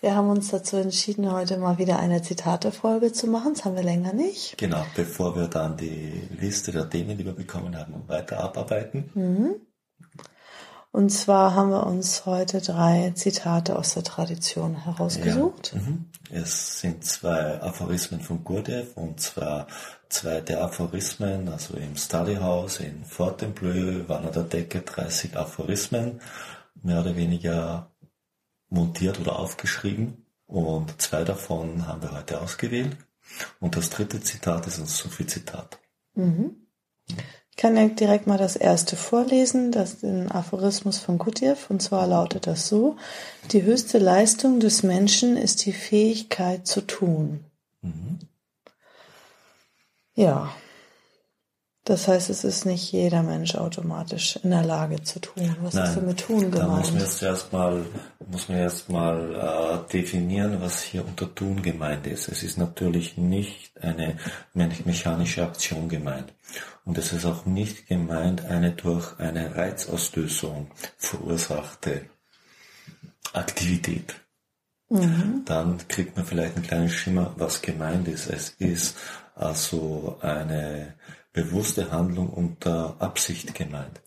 Wir haben uns dazu entschieden, heute mal wieder eine Zitatefolge zu machen. Das haben wir länger nicht. Genau, bevor wir dann die Liste der Themen, die wir bekommen haben, weiter abarbeiten. Mhm. Und zwar haben wir uns heute drei Zitate aus der Tradition herausgesucht. Ja. Mhm. Es sind zwei Aphorismen von Gurdjieff und zwar zwei der Aphorismen, also im Study House in Fontainebleau waren an der Decke 30 Aphorismen, mehr oder weniger montiert oder aufgeschrieben und zwei davon haben wir heute ausgewählt. Und das dritte Zitat ist ein Sufi-Zitat. Mhm. Ich kann ja direkt mal das erste vorlesen, das ist ein Aphorismus von Gurdjieff, und zwar lautet das so, die höchste Leistung des Menschen ist die Fähigkeit zu tun. Mhm. Ja, das heißt, es ist nicht jeder Mensch automatisch in der Lage zu tun. Was Nein, ist denn mit tun gemeint? Da muss man jetzt erstmal, muss man erstmal äh, definieren, was hier unter tun gemeint ist. Es ist natürlich nicht eine mechanische Aktion gemeint. Und es ist auch nicht gemeint eine durch eine Reizauslösung verursachte Aktivität. Mhm. Dann kriegt man vielleicht einen kleinen Schimmer, was gemeint ist. Es ist also eine bewusste Handlung unter Absicht gemeint.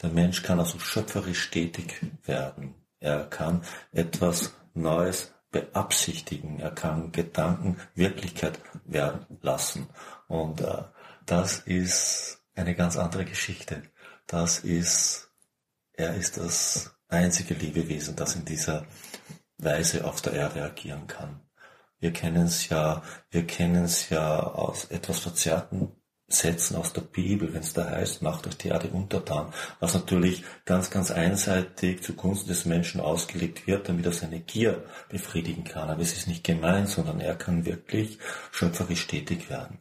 Der Mensch kann also schöpferisch tätig werden. Er kann etwas Neues beabsichtigen. Er kann Gedanken Wirklichkeit werden lassen. Und äh, das ist eine ganz andere Geschichte. Das ist, er ist das einzige Lebewesen, das in dieser Weise auf der Erde agieren kann. Wir kennen es ja, wir kennen es ja aus etwas verzerrten Sätzen aus der Bibel, wenn es da heißt, macht euch die Erde untertan, was natürlich ganz, ganz einseitig zugunsten des Menschen ausgelegt wird, damit er seine Gier befriedigen kann. Aber es ist nicht gemein, sondern er kann wirklich schöpferisch tätig werden.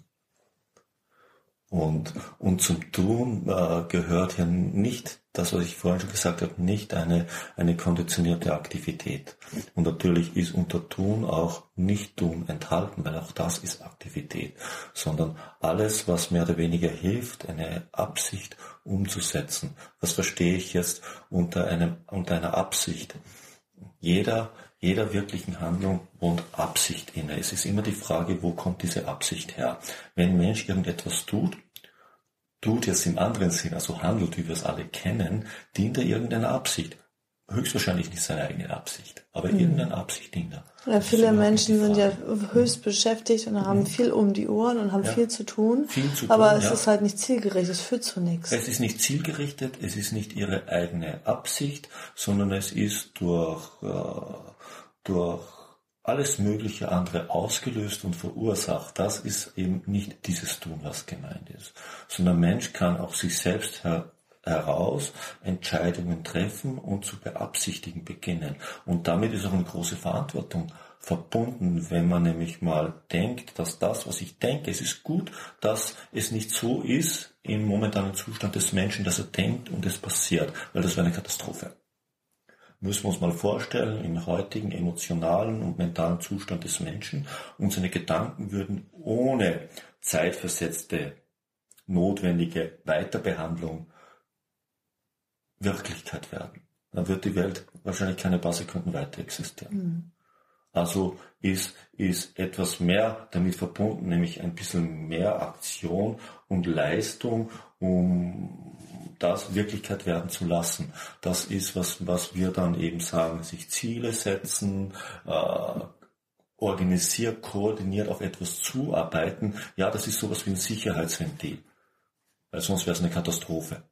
Und, und zum Tun äh, gehört ja nicht das, was ich vorhin schon gesagt habe, nicht eine, eine konditionierte Aktivität. Und natürlich ist unter Tun auch Nicht-Tun enthalten, weil auch das ist Aktivität, sondern alles, was mehr oder weniger hilft, eine Absicht umzusetzen. Was verstehe ich jetzt unter, einem, unter einer Absicht? Jeder, jeder wirklichen Handlung wohnt Absicht inne. Es ist immer die Frage, wo kommt diese Absicht her? Wenn ein Mensch irgendetwas tut, tut jetzt im anderen Sinn, also handelt, wie wir es alle kennen, dient er irgendeiner Absicht. Höchstwahrscheinlich nicht seine eigene Absicht, aber mhm. irgendeine Absicht dient er. Ja, viele Menschen sind ja höchst beschäftigt und haben mhm. viel um die Ohren und haben ja. viel zu tun. Viel zu tun aber es ja. ist halt nicht zielgerichtet, es führt zu nichts. Es ist nicht zielgerichtet, es ist nicht ihre eigene Absicht, sondern es ist durch, äh, durch alles mögliche andere ausgelöst und verursacht. Das ist eben nicht dieses Tun, was gemeint ist. Sondern Mensch kann auch sich selbst her heraus Entscheidungen treffen und zu beabsichtigen beginnen. Und damit ist auch eine große Verantwortung verbunden, wenn man nämlich mal denkt, dass das, was ich denke, es ist gut, dass es nicht so ist im momentanen Zustand des Menschen, dass er denkt und es passiert, weil das wäre eine Katastrophe müssen wir uns mal vorstellen, im heutigen emotionalen und mentalen Zustand des Menschen, unsere Gedanken würden ohne zeitversetzte, notwendige Weiterbehandlung Wirklichkeit werden. Dann wird die Welt wahrscheinlich keine paar Sekunden weiter existieren. Mhm. Also ist, ist etwas mehr damit verbunden, nämlich ein bisschen mehr Aktion und Leistung, um das Wirklichkeit werden zu lassen. Das ist, was, was wir dann eben sagen, sich Ziele setzen, äh, organisiert, koordiniert auf etwas zuarbeiten. Ja, das ist sowas wie ein Sicherheitsventil. Weil sonst wäre es eine Katastrophe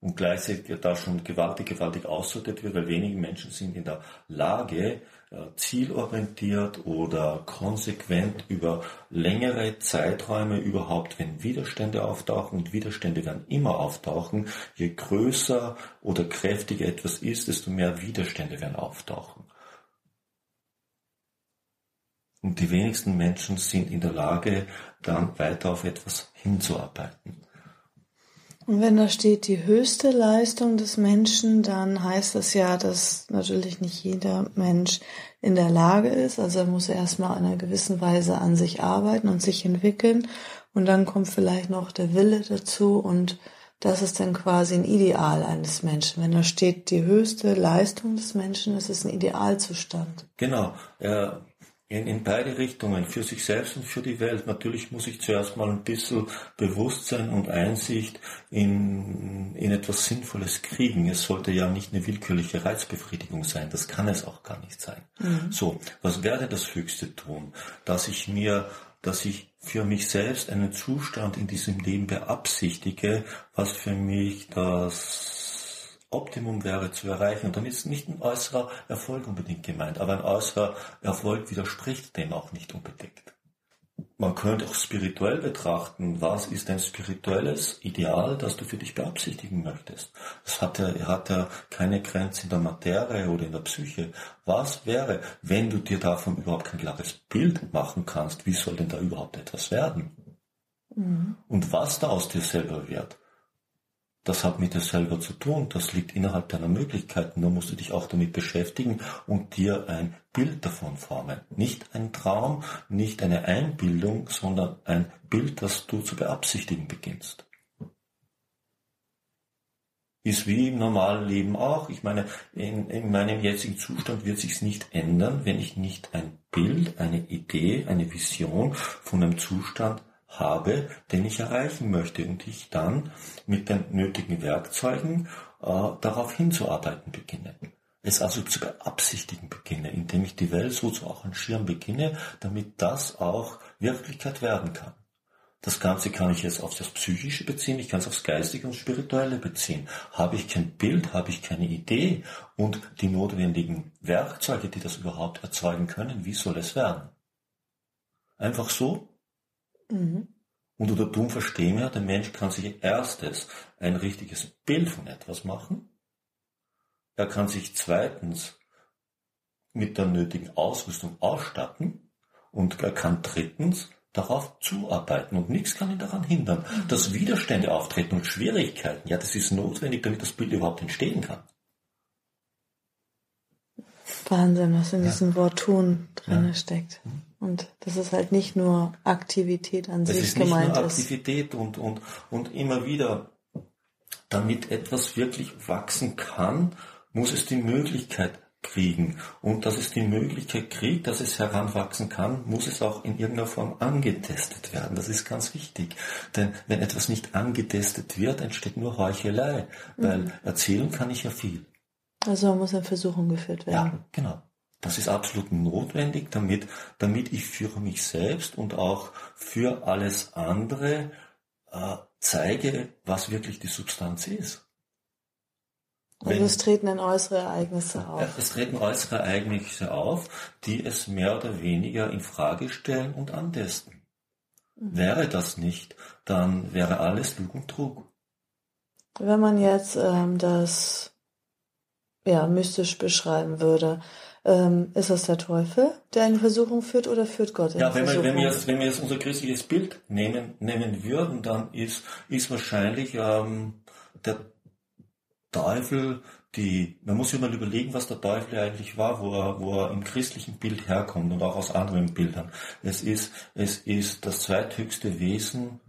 und gleichzeitig da schon gewaltig, gewaltig aussortiert wird, weil wenige Menschen sind in der Lage, äh, zielorientiert oder konsequent über längere Zeiträume überhaupt, wenn Widerstände auftauchen, und Widerstände werden immer auftauchen, je größer oder kräftiger etwas ist, desto mehr Widerstände werden auftauchen. Und die wenigsten Menschen sind in der Lage, dann weiter auf etwas hinzuarbeiten. Und wenn da steht die höchste Leistung des Menschen, dann heißt das ja, dass natürlich nicht jeder Mensch in der Lage ist. Also er muss erstmal in einer gewissen Weise an sich arbeiten und sich entwickeln. Und dann kommt vielleicht noch der Wille dazu und das ist dann quasi ein Ideal eines Menschen. Wenn da steht die höchste Leistung des Menschen, ist es ein Idealzustand. Genau. Er in, in beide Richtungen, für sich selbst und für die Welt. Natürlich muss ich zuerst mal ein bisschen Bewusstsein und Einsicht in, in etwas Sinnvolles kriegen. Es sollte ja nicht eine willkürliche Reizbefriedigung sein. Das kann es auch gar nicht sein. Mhm. So, was wäre das höchste tun? Dass ich mir, dass ich für mich selbst einen Zustand in diesem Leben beabsichtige, was für mich das Optimum wäre zu erreichen. Und dann ist nicht ein äußerer Erfolg unbedingt gemeint, aber ein äußerer Erfolg widerspricht dem auch nicht unbedingt. Man könnte auch spirituell betrachten, was ist ein spirituelles Ideal, das du für dich beabsichtigen möchtest. Es hat ja, hat ja keine Grenze in der Materie oder in der Psyche. Was wäre, wenn du dir davon überhaupt kein klares Bild machen kannst, wie soll denn da überhaupt etwas werden? Mhm. Und was da aus dir selber wird, das hat mit dir selber zu tun, das liegt innerhalb deiner Möglichkeiten, nur musst du dich auch damit beschäftigen und dir ein Bild davon formen. Nicht ein Traum, nicht eine Einbildung, sondern ein Bild, das du zu beabsichtigen beginnst. Ist wie im normalen Leben auch. Ich meine, in, in meinem jetzigen Zustand wird sich's nicht ändern, wenn ich nicht ein Bild, eine Idee, eine Vision von einem Zustand habe, den ich erreichen möchte und ich dann mit den nötigen Werkzeugen äh, darauf hinzuarbeiten beginne. Es also zu beabsichtigen beginne, indem ich die Welt so zu arrangieren beginne, damit das auch Wirklichkeit werden kann. Das Ganze kann ich jetzt auf das Psychische beziehen, ich kann es aufs Geistige und Spirituelle beziehen. Habe ich kein Bild, habe ich keine Idee und die notwendigen Werkzeuge, die das überhaupt erzeugen können, wie soll es werden? Einfach so Mhm. Und unter dumm verstehen wir, der Mensch kann sich erstes ein richtiges Bild von etwas machen. Er kann sich zweitens mit der nötigen Ausrüstung ausstatten und er kann drittens darauf zuarbeiten und nichts kann ihn daran hindern. Mhm. Dass Widerstände auftreten und Schwierigkeiten, ja, das ist notwendig, damit das Bild überhaupt entstehen kann. Wahnsinn, was in ja. diesem Wort tun drin ja. steckt. Mhm. Und dass es halt nicht nur Aktivität an sich gemeint ist. Es ist nicht nur Aktivität und, und, und immer wieder, damit etwas wirklich wachsen kann, muss es die Möglichkeit kriegen. Und dass es die Möglichkeit kriegt, dass es heranwachsen kann, muss es auch in irgendeiner Form angetestet werden. Das ist ganz wichtig. Denn wenn etwas nicht angetestet wird, entsteht nur Heuchelei. Weil mhm. erzählen kann ich ja viel. Also muss in Versuchung geführt werden. Ja, genau. Das ist absolut notwendig, damit, damit ich für mich selbst und auch für alles andere äh, zeige, was wirklich die Substanz ist. Also es treten dann äußere Ereignisse auf. Es treten äußere Ereignisse auf, die es mehr oder weniger in Frage stellen und antesten. Mhm. Wäre das nicht, dann wäre alles Lug und Trug. Wenn man jetzt ähm, das ja, mystisch beschreiben würde, ähm, ist das der Teufel, der in Versuchung führt oder führt Gott in ja, wenn Versuchung? Ja, wenn wir, jetzt, wenn wir jetzt unser christliches Bild nehmen, nehmen würden, dann ist, ist wahrscheinlich ähm, der Teufel die, man muss sich mal überlegen, was der Teufel eigentlich war, wo er, wo er im christlichen Bild herkommt und auch aus anderen Bildern. Es ist, es ist das zweithöchste Wesen,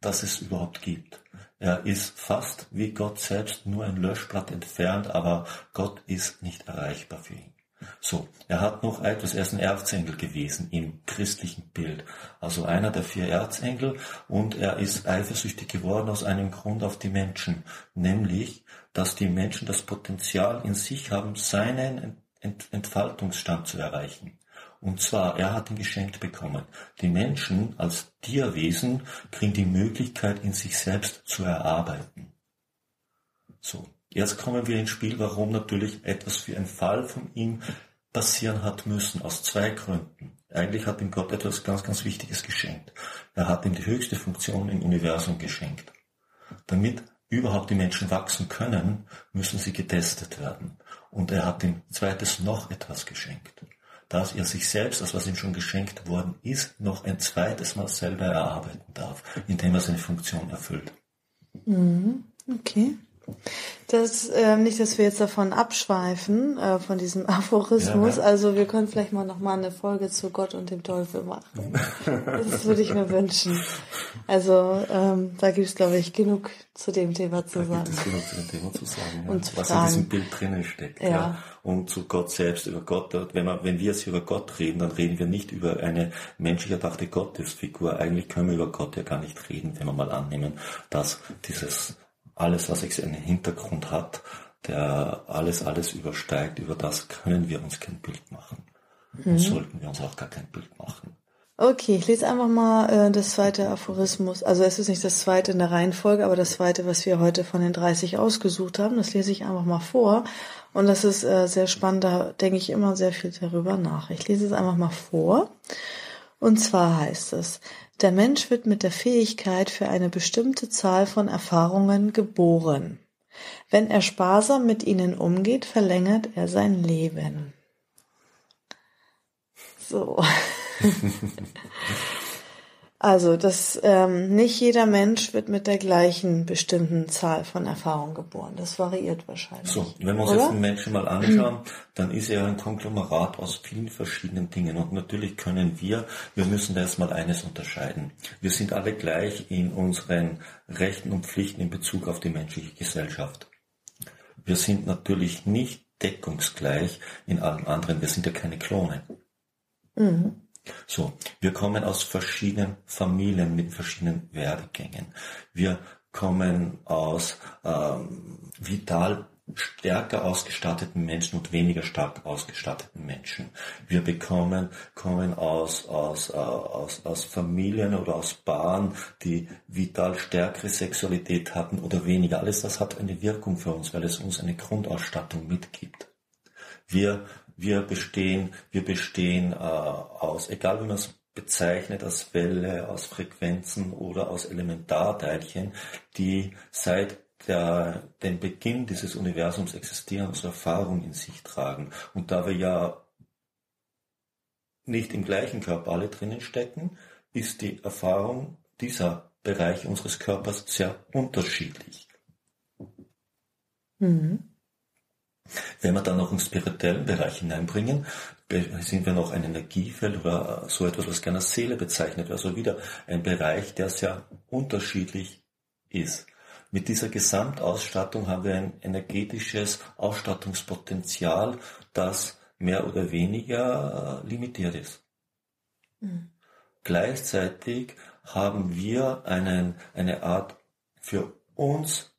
das es überhaupt gibt. Er ist fast wie Gott selbst nur ein Löschblatt entfernt, aber Gott ist nicht erreichbar für ihn. So, er hat noch etwas, er ist ein Erzengel gewesen im christlichen Bild. Also einer der vier Erzengel und er ist eifersüchtig geworden aus einem Grund auf die Menschen, nämlich, dass die Menschen das Potenzial in sich haben, seinen Entfaltungsstand zu erreichen. Und zwar, er hat ihn geschenkt bekommen. Die Menschen als Tierwesen kriegen die Möglichkeit, in sich selbst zu erarbeiten. So, Jetzt kommen wir ins Spiel, warum natürlich etwas für einen Fall von ihm passieren hat müssen, aus zwei Gründen. Eigentlich hat ihm Gott etwas ganz, ganz Wichtiges geschenkt. Er hat ihm die höchste Funktion im Universum geschenkt. Damit überhaupt die Menschen wachsen können, müssen sie getestet werden. Und er hat ihm zweites noch etwas geschenkt. dass er sich selbst, das was ihm schon geschenkt worden ist, noch ein zweites Mal selber erarbeiten darf, indem er seine Funktion erfüllt. Mhm. Okay. Das äh, nicht, dass wir jetzt davon abschweifen, äh, von diesem Aphorismus. Ja, ja. Also wir können vielleicht mal nochmal eine Folge zu Gott und dem Teufel machen. das würde ich mir wünschen. Also ähm, da gibt es, glaube ich, genug zu dem Thema zu da sagen. Gibt es genug zu dem Thema zu sagen, ja. und zu was fragen. in diesem Bild drinnen steckt. Ja. Und zu Gott selbst, über Gott. Wenn, wir, wenn wir jetzt über Gott reden, dann reden wir nicht über eine menschlich erdachte Gottesfigur. Eigentlich können wir über Gott ja gar nicht reden, wenn wir mal annehmen, dass dieses alles, was einen Hintergrund hat, der alles, alles übersteigt, über das können wir uns kein Bild machen. Mhm. Und sollten wir uns auch gar kein Bild machen. Okay, ich lese einfach mal äh, das zweite Aphorismus. Also es ist nicht das zweite in der Reihenfolge, aber das zweite, was wir heute von den 30 ausgesucht haben. Das lese ich einfach mal vor. Und das ist äh, sehr spannend, da denke ich immer sehr viel darüber nach. Ich lese es einfach mal vor. Und zwar heißt es, der Mensch wird mit der Fähigkeit für eine bestimmte Zahl von Erfahrungen geboren. Wenn er sparsam mit ihnen umgeht, verlängert er sein Leben. So. Also, dass ähm, nicht jeder Mensch wird mit der gleichen bestimmten Zahl von Erfahrungen geboren. Das variiert wahrscheinlich. So, wenn wir uns oder? jetzt den Menschen mal anschauen, dann ist er ein Konglomerat aus vielen verschiedenen Dingen. Und natürlich können wir, wir müssen da erstmal eines unterscheiden. Wir sind alle gleich in unseren Rechten und Pflichten in Bezug auf die menschliche Gesellschaft. Wir sind natürlich nicht deckungsgleich in allen anderen. Wir sind ja keine Klone. Mhm. So, wir kommen aus verschiedenen Familien mit verschiedenen Werdegängen. Wir kommen aus ähm, vital stärker ausgestatteten Menschen und weniger stark ausgestatteten Menschen. Wir bekommen, kommen aus, aus, äh, aus, aus Familien oder aus Paaren, die vital stärkere Sexualität hatten oder weniger. Alles das hat eine Wirkung für uns, weil es uns eine Grundausstattung mitgibt. Wir wir bestehen, wir bestehen äh, aus, egal wie man es bezeichnet, aus Welle, aus Frequenzen oder aus Elementarteilchen, die seit der, dem Beginn dieses Universums existieren, unsere Erfahrung in sich tragen. Und da wir ja nicht im gleichen Körper alle drinnen stecken, ist die Erfahrung dieser Bereiche unseres Körpers sehr unterschiedlich. Mhm. Wenn wir dann noch einen spirituellen Bereich hineinbringen, sind wir noch ein Energiefeld oder so etwas, was gerne als Seele bezeichnet wird. Also wieder ein Bereich, der sehr unterschiedlich ist. Mit dieser Gesamtausstattung haben wir ein energetisches Ausstattungspotenzial, das mehr oder weniger limitiert ist. Mhm. Gleichzeitig haben wir einen, eine Art für uns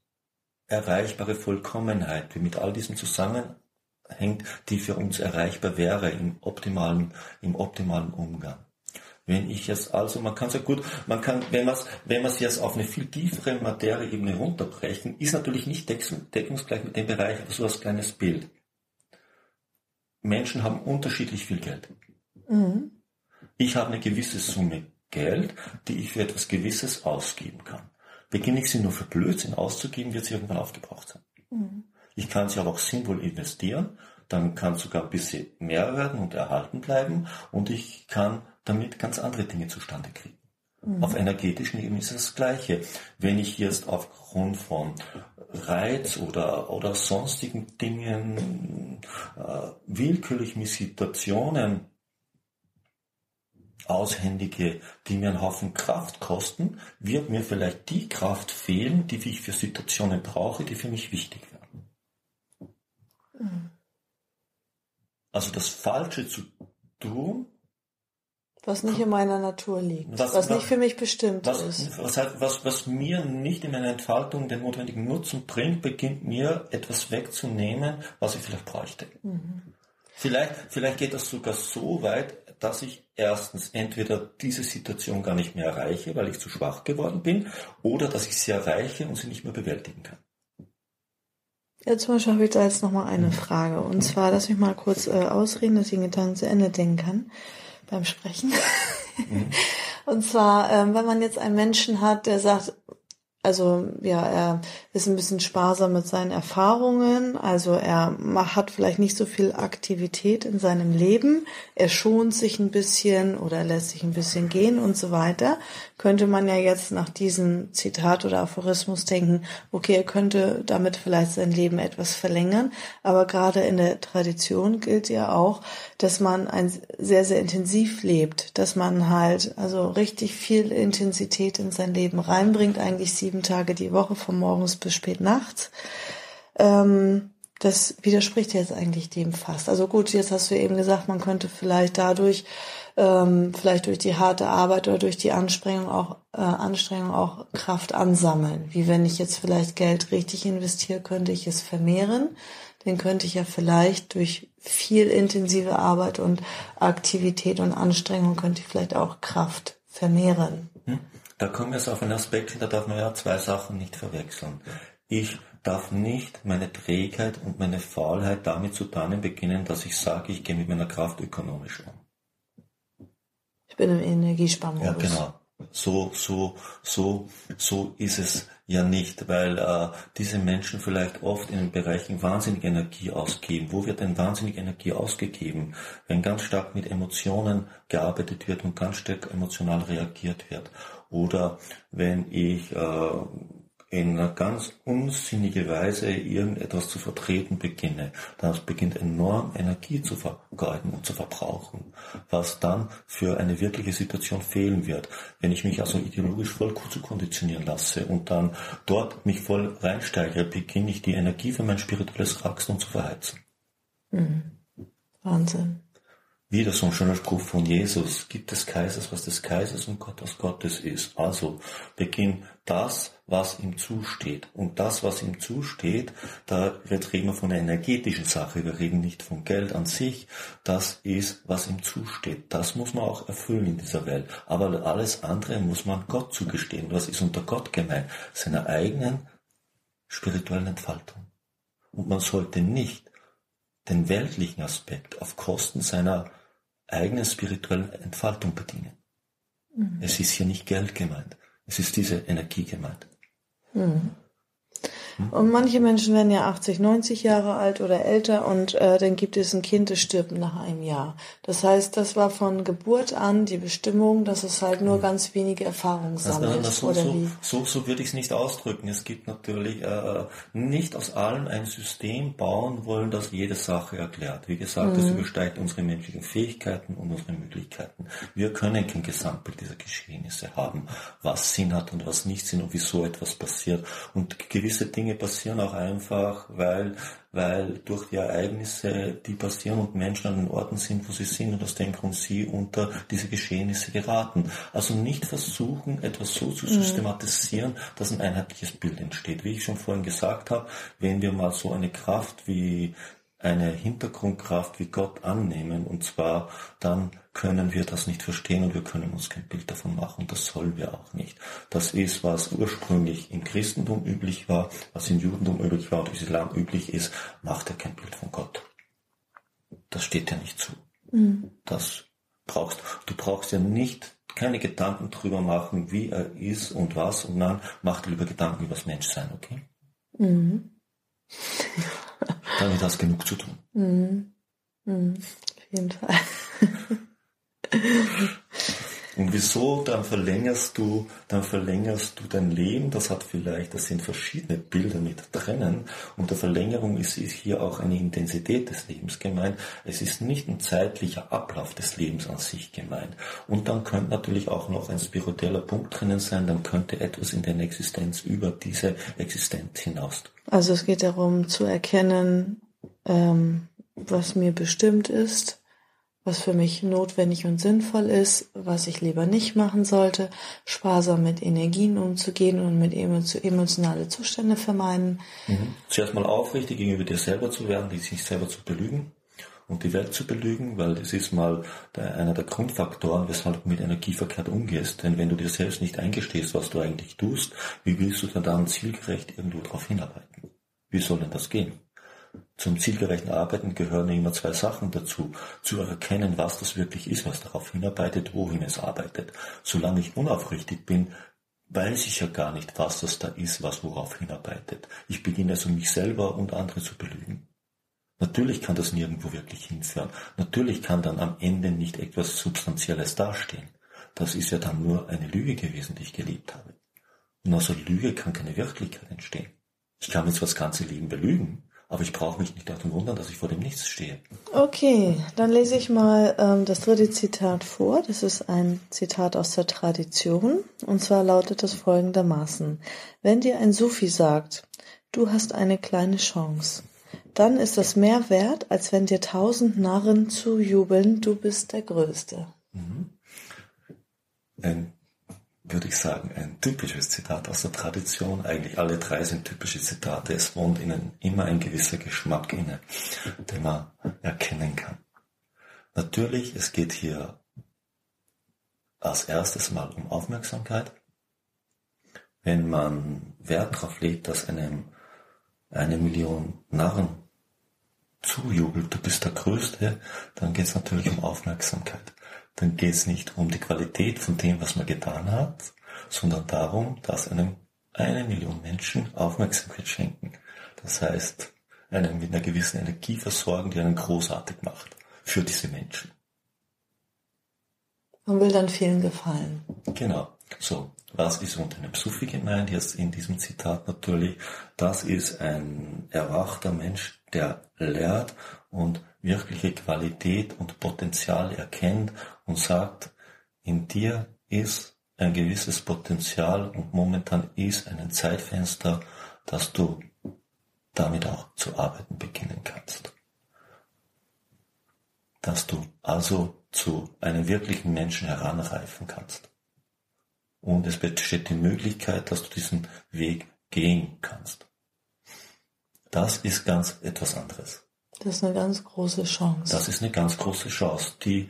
erreichbare Vollkommenheit, die mit all diesem zusammenhängt, die für uns erreichbar wäre im optimalen, im optimalen Umgang. Wenn ich jetzt also, man kann sehr gut, man kann, wenn man es, wenn man es jetzt auf eine viel tiefere Materieebene runterbrechen, ist natürlich nicht deckungsgleich mit dem Bereich, aber so als kleines Bild. Menschen haben unterschiedlich viel Geld. Mhm. Ich habe eine gewisse Summe Geld, die ich für etwas Gewisses ausgeben kann. Beginne ich sie nur für Blödsinn auszugeben, wird sie irgendwann aufgebraucht sein. Mhm. Ich kann sie aber auch sinnvoll investieren, dann kann sogar ein bisschen mehr werden und erhalten bleiben und ich kann damit ganz andere Dinge zustande kriegen. Mhm. Auf energetischen Ebene ist es das Gleiche. Wenn ich jetzt aufgrund von Reiz oder, oder sonstigen Dingen äh, willkürlich mit Situationen aushändige, die mir einen Haufen Kraft kosten, wird mir vielleicht die Kraft fehlen, die ich für Situationen brauche, die für mich wichtig werden. Mhm. Also das Falsche zu tun, was nicht in meiner Natur liegt, was, was nicht für mich bestimmt was, ist. Was, was, was mir nicht in meiner Entfaltung den notwendigen Nutzen bringt, beginnt mir etwas wegzunehmen, was ich vielleicht bräuchte. Mhm. Vielleicht, vielleicht geht das sogar so weit, dass ich erstens entweder diese Situation gar nicht mehr erreiche, weil ich zu schwach geworden bin, oder dass ich sie erreiche und sie nicht mehr bewältigen kann. Ja, zum Beispiel habe ich da jetzt nochmal eine Frage. Und zwar, lass mich mal kurz äh, ausreden, dass ich den Gedanken zu Ende denken kann beim Sprechen. Mhm. Und zwar, ähm, wenn man jetzt einen Menschen hat, der sagt, also ja, er ist ein bisschen sparsam mit seinen Erfahrungen. Also er hat vielleicht nicht so viel Aktivität in seinem Leben. Er schont sich ein bisschen oder lässt sich ein bisschen gehen und so weiter. Könnte man ja jetzt nach diesem Zitat oder Aphorismus denken, okay, er könnte damit vielleicht sein Leben etwas verlängern. Aber gerade in der Tradition gilt ja auch, dass man ein sehr, sehr intensiv lebt, dass man halt also richtig viel Intensität in sein Leben reinbringt, eigentlich sie sieben Tage die Woche von morgens bis spät nachts. Ähm, das widerspricht jetzt eigentlich dem fast. Also gut, jetzt hast du eben gesagt, man könnte vielleicht dadurch, ähm, vielleicht durch die harte Arbeit oder durch die Anstrengung auch, äh, Anstrengung auch Kraft ansammeln. Wie wenn ich jetzt vielleicht Geld richtig investiere, könnte ich es vermehren. Dann könnte ich ja vielleicht durch viel intensive Arbeit und Aktivität und Anstrengung könnte ich vielleicht auch Kraft vermehren. Hm? Da kommen wir jetzt auf einen Aspekt, da darf man ja zwei Sachen nicht verwechseln. Ich darf nicht meine Trägheit und meine Faulheit damit zu tarnen beginnen, dass ich sage, ich gehe mit meiner Kraft ökonomisch um. Ich bin im Energiesparmodus. Ja, genau. So, so, so, so ist es ja nicht, weil äh, diese Menschen vielleicht oft in den Bereichen wahnsinnig Energie ausgeben. Wo wird denn wahnsinnig Energie ausgegeben? Wenn ganz stark mit Emotionen gearbeitet wird und ganz stark emotional reagiert wird. Oder wenn ich äh, in einer ganz unsinnige Weise irgendetwas zu vertreten beginne, dann beginnt enorm Energie zu vergeuden und zu verbrauchen, was dann für eine wirkliche Situation fehlen wird. Wenn ich mich also ideologisch voll zu konditionieren lasse und dann dort mich voll reinsteigere, beginne ich die Energie für mein spirituelles Wachstum zu verheizen. Mhm. Wahnsinn. Wieder so ein schöner Spruch von Jesus. Gibt des Kaisers, was des Kaisers und Gott, was Gottes ist. Also beginn das, was ihm zusteht. Und das, was ihm zusteht, da reden wir von einer energetischen Sache. Wir reden nicht von Geld an sich. Das ist, was ihm zusteht. Das muss man auch erfüllen in dieser Welt. Aber alles andere muss man Gott zugestehen. Was ist unter Gott gemeint? Seiner eigenen spirituellen Entfaltung. Und man sollte nicht den weltlichen Aspekt auf Kosten seiner eigene spirituelle Entfaltung bedienen. Mhm. Es ist hier nicht Geld gemeint. Es ist diese Energie gemeint. Mhm. Und manche Menschen werden ja 80, 90 Jahre alt oder älter und äh, dann gibt es ein Kind, das stirbt nach einem Jahr. Das heißt, das war von Geburt an die Bestimmung, dass es halt nur ganz wenige Erfahrungen sammelt. Also, so, oder so, wie? so, so würde ich es nicht ausdrücken. Es gibt natürlich äh, nicht aus allem ein System bauen wollen, das jede Sache erklärt. Wie gesagt, mhm. das übersteigt unsere menschlichen Fähigkeiten und unsere Möglichkeiten. Wir können kein Gesamtbild dieser Geschehnisse haben, was Sinn hat und was nicht Sinn und wieso etwas passiert. Und gewisse Dinge Dinge passieren auch einfach, weil, weil durch die Ereignisse, die passieren und Menschen an den Orten sind, wo sie sind und aus dem Grund sie unter diese Geschehnisse geraten. Also nicht versuchen, etwas so zu mhm. systematisieren, dass ein einheitliches Bild entsteht. Wie ich schon vorhin gesagt habe, wenn wir mal so eine Kraft wie eine Hintergrundkraft wie Gott annehmen. Und zwar dann können wir das nicht verstehen und wir können uns kein Bild davon machen. Das sollen wir auch nicht. Das ist, was ursprünglich im Christentum üblich war, was im Judentum üblich war und im Islam üblich ist, macht er kein Bild von Gott. Das steht ja nicht zu. Mhm. Das brauchst, du brauchst ja nicht keine Gedanken drüber machen, wie er ist und was, und dann mach dir lieber Gedanken über das Menschsein, okay? Mhm. Damit hast du genug zu tun. Mhm. Mhm. Auf jeden Fall. Und wieso? Dann verlängerst du, dann verlängerst du dein Leben. Das hat vielleicht, das sind verschiedene Bilder mit drinnen. Und der Verlängerung ist, ist hier auch eine Intensität des Lebens gemeint. Es ist nicht ein zeitlicher Ablauf des Lebens an sich gemeint. Und dann könnte natürlich auch noch ein spiritueller Punkt drinnen sein. Dann könnte etwas in deiner Existenz über diese Existenz hinaus. Also es geht darum zu erkennen, ähm, was mir bestimmt ist was für mich notwendig und sinnvoll ist, was ich lieber nicht machen sollte, sparsam mit Energien umzugehen und mit emotionale Zustände vermeiden. Mhm. Zuerst mal aufrichtig gegenüber dir selber zu werden, sich selber zu belügen und die Welt zu belügen, weil das ist mal der, einer der Grundfaktoren, weshalb du mit Energie verkehrt umgehst. Denn wenn du dir selbst nicht eingestehst, was du eigentlich tust, wie willst du dann zielgerecht irgendwo darauf hinarbeiten? Wie soll denn das gehen? Zum zielgerechten Arbeiten gehören immer zwei Sachen dazu. Zu erkennen, was das wirklich ist, was darauf hinarbeitet, wohin es arbeitet. Solange ich unaufrichtig bin, weiß ich ja gar nicht, was das da ist, was worauf hinarbeitet. Ich beginne also mich selber und andere zu belügen. Natürlich kann das nirgendwo wirklich hinführen. Natürlich kann dann am Ende nicht etwas Substanzielles dastehen. Das ist ja dann nur eine Lüge gewesen, die ich gelebt habe. Und aus der Lüge kann keine Wirklichkeit entstehen. Ich kann mich zwar das ganze Leben belügen, aber ich brauche mich nicht darum wundern, dass ich vor dem Nichts stehe. Okay, dann lese ich mal ähm, das dritte Zitat vor. Das ist ein Zitat aus der Tradition. Und zwar lautet es folgendermaßen. Wenn dir ein Sufi sagt, du hast eine kleine Chance, dann ist das mehr wert, als wenn dir tausend Narren zujubeln, du bist der Größte. Mhm. Ein würde ich sagen, ein typisches Zitat aus der Tradition. Eigentlich alle drei sind typische Zitate. Es wohnt ihnen immer ein gewisser Geschmack inne, den man erkennen kann. Natürlich, es geht hier als erstes mal um Aufmerksamkeit. Wenn man Wert darauf legt, dass einem eine Million Narren zujubelt, du bist der Größte, dann geht es natürlich um Aufmerksamkeit dann geht es nicht um die Qualität von dem, was man getan hat, sondern darum, dass einem eine Million Menschen Aufmerksamkeit schenken. Das heißt, einen mit einer gewissen Energie versorgen, die einen großartig macht für diese Menschen. Man will dann vielen gefallen. Genau. So, was ist unter einem Sufi gemeint? Jetzt in diesem Zitat natürlich. Das ist ein erwachter Mensch, der lehrt und wirkliche Qualität und Potenzial erkennt und sagt, in dir ist ein gewisses Potenzial und momentan ist ein Zeitfenster, dass du damit auch zu arbeiten beginnen kannst. Dass du also zu einem wirklichen Menschen heranreifen kannst. Und es besteht die Möglichkeit, dass du diesen Weg gehen kannst. Das ist ganz etwas anderes. Das ist eine ganz große Chance. Das ist eine ganz große Chance, die,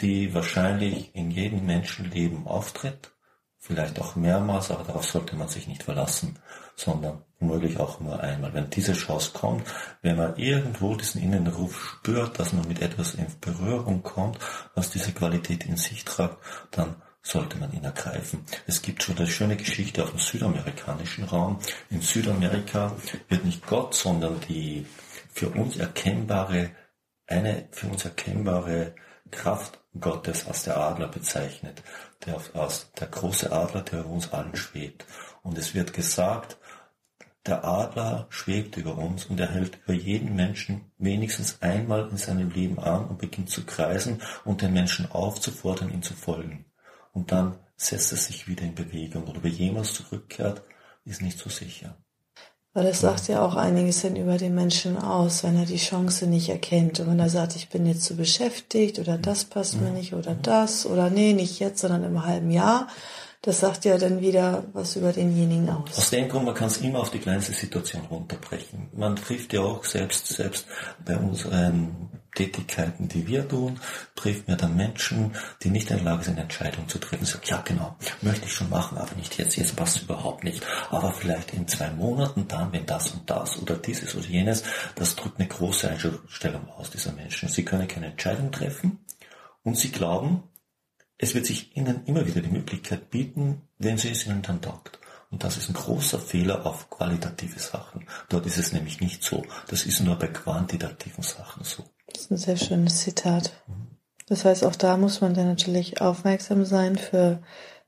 die wahrscheinlich in jedem Menschenleben auftritt. Vielleicht auch mehrmals, aber darauf sollte man sich nicht verlassen, sondern womöglich auch nur einmal. Wenn diese Chance kommt, wenn man irgendwo diesen inneren Ruf spürt, dass man mit etwas in Berührung kommt, was diese Qualität in sich tragt, dann sollte man ihn ergreifen. Es gibt schon eine schöne Geschichte auf dem südamerikanischen Raum. In Südamerika wird nicht Gott, sondern die für uns erkennbare, eine für uns erkennbare Kraft Gottes als der Adler bezeichnet, der als der große Adler, der über uns allen schwebt. Und es wird gesagt, der Adler schwebt über uns und er hält über jeden Menschen wenigstens einmal in seinem Leben an und beginnt zu kreisen und den Menschen aufzufordern, ihm zu folgen. Und dann setzt er sich wieder in Bewegung. Und ob er jemals zurückkehrt, ist nicht so sicher. Weil es sagt ja auch einiges dann über den Menschen aus, wenn er die Chance nicht erkennt. Und wenn er sagt, ich bin jetzt zu beschäftigt oder das passt mir nicht oder das oder nee, nicht jetzt, sondern im halben Jahr. Das sagt ja dann wieder was über denjenigen aus. Aus dem Grund, man kann es immer auf die kleinste Situation runterbrechen. Man trifft ja auch selbst, selbst bei unseren Tätigkeiten, die wir tun, trifft mir dann Menschen, die nicht in der Lage sind, Entscheidungen zu treffen. Sagen, ja genau, möchte ich schon machen, aber nicht jetzt, jetzt passt es überhaupt nicht. Aber vielleicht in zwei Monaten dann, wenn das und das oder dieses oder jenes, das drückt eine große Einstellung aus dieser Menschen. Sie können keine Entscheidung treffen und sie glauben, es wird sich ihnen immer wieder die Möglichkeit bieten, wenn sie es ihnen dann taugt. Und das ist ein großer Fehler auf qualitative Sachen. Dort ist es nämlich nicht so. Das ist nur bei quantitativen Sachen so. Das ist ein sehr schönes Zitat. Das heißt, auch da muss man dann natürlich aufmerksam sein für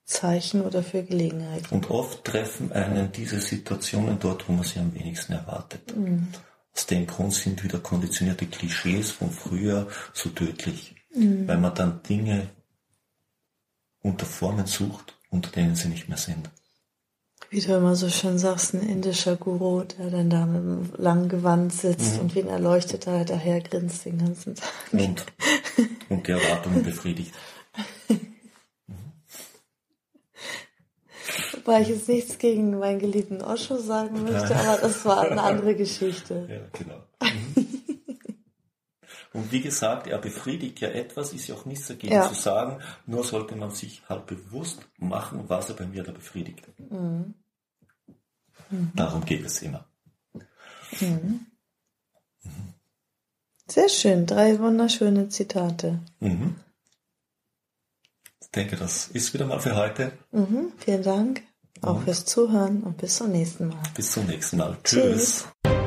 Zeichen oder für Gelegenheiten. Und oft treffen einen diese Situationen dort, wo man sie am wenigsten erwartet. Mhm. Aus dem Grund sind wieder konditionierte Klischees von früher so tödlich, mhm. weil man dann Dinge unter Formen sucht, unter denen sie nicht mehr sind. Wie du immer so schön sagst, ein indischer Guru, der dann da mit einem langen Gewand sitzt mhm. und wie ein Erleuchteter daher grinst den ganzen Tag. Und, und die Erwartungen befriedigt. Wobei ich jetzt nichts gegen meinen geliebten Osho sagen möchte, aber das war eine andere Geschichte. Ja, genau. Wie gesagt, er befriedigt ja etwas, ist ja auch nichts dagegen ja. zu sagen, nur sollte man sich halt bewusst machen, was er bei mir da befriedigt. Mhm. Mhm. Darum geht es immer. Mhm. Sehr schön, drei wunderschöne Zitate. Mhm. Ich denke, das ist wieder mal für heute. Mhm, vielen Dank. Auch fürs Zuhören und bis zum nächsten Mal. Bis zum nächsten Mal. Tschüss. Tschüss.